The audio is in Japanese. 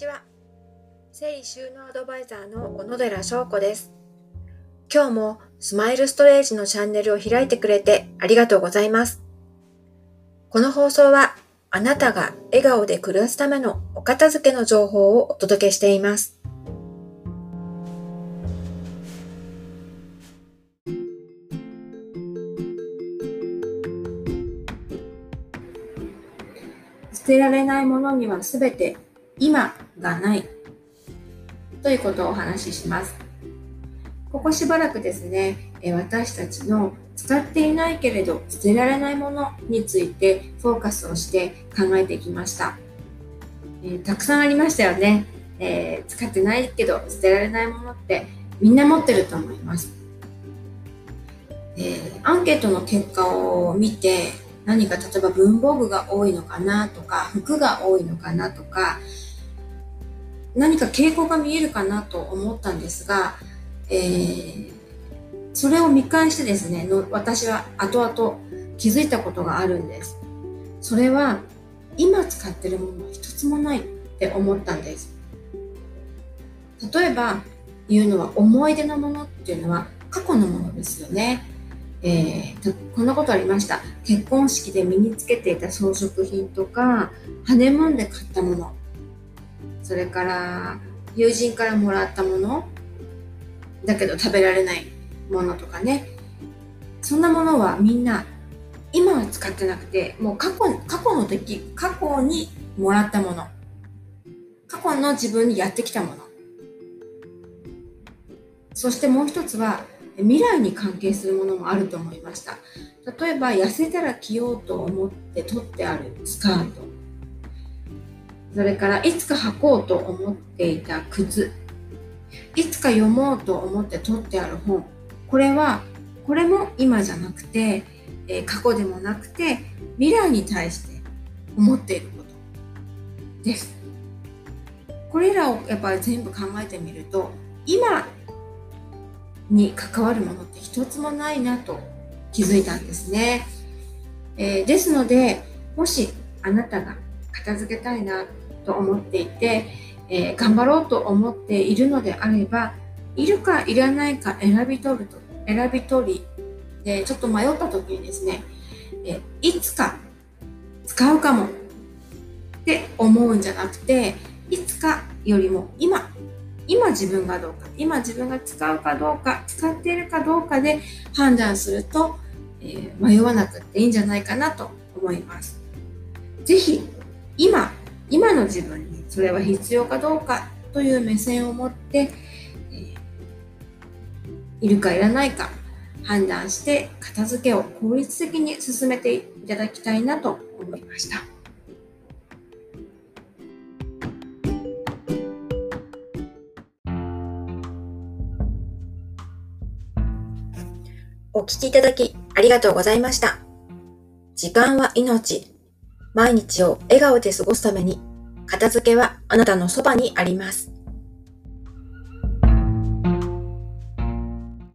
ちは。整理収納アドバイザーの小野寺翔子です。今日もスマイルストレージのチャンネルを開いてくれてありがとうございます。この放送はあなたが笑顔で暮らすためのお片付けの情報をお届けしています。捨てられないものにはすべて今がないということをお話しします。ここしばらくですね、私たちの使っていないけれど捨てられないものについてフォーカスをして考えてきました。えー、たくさんありましたよね、えー、使ってないけど捨てられないものってみんな持ってると思います。えー、アンケートの結果を見て何か例えば文房具が多いのかなとか服が多いのかなとか何か傾向が見えるかなと思ったんですが、えー、それを見返してですねの私は後々気づいたことがあるんです。それは今使ってるものは一つもないって思ったんです。例えば言うのは思い出のものっていうのは過去のものですよね。えー、こんなことありました。結婚式で身につけていた装飾品とかハネムーンで買ったもの。それから友人からもらったもの。だけど食べられないものとかね。そんなものはみんな今は使ってなくてもう過去過去の時過去にもらったもの。過去の自分にやってきたもの。そしてもう一つは未来に関係するものもあると思いました。例えば痩せたら着ようと思って取ってあるスカート。それからいつか履こうと思っていた靴。いつか読もうと思って取ってある本。これはこれも今じゃなくて、え、過去でもなくて未来に対して思っていること。です。これらをやっぱり全部考えてみると今に関わるものって一つもないなと気づいたんですね、えー、ですのでもしあなたが片付けたいなと思っていて、えー、頑張ろうと思っているのであればいるかいらないか選び取ると選び取りでちょっと迷った時にですね、えいつか使うかもって思うんじゃなくていつかよりも今今自分がどうか今自分が使うかどうか使っているかどうかで判断すると、えー、迷わなくていいんじゃないかなと思います。是非今今の自分にそれは必要かどうかという目線を持って、えー、いるかいらないか判断して片付けを効率的に進めていただきたいなと思いました。お聞きいただきありがとうございました。時間は命。毎日を笑顔で過ごすために、片付けはあなたのそばにあります。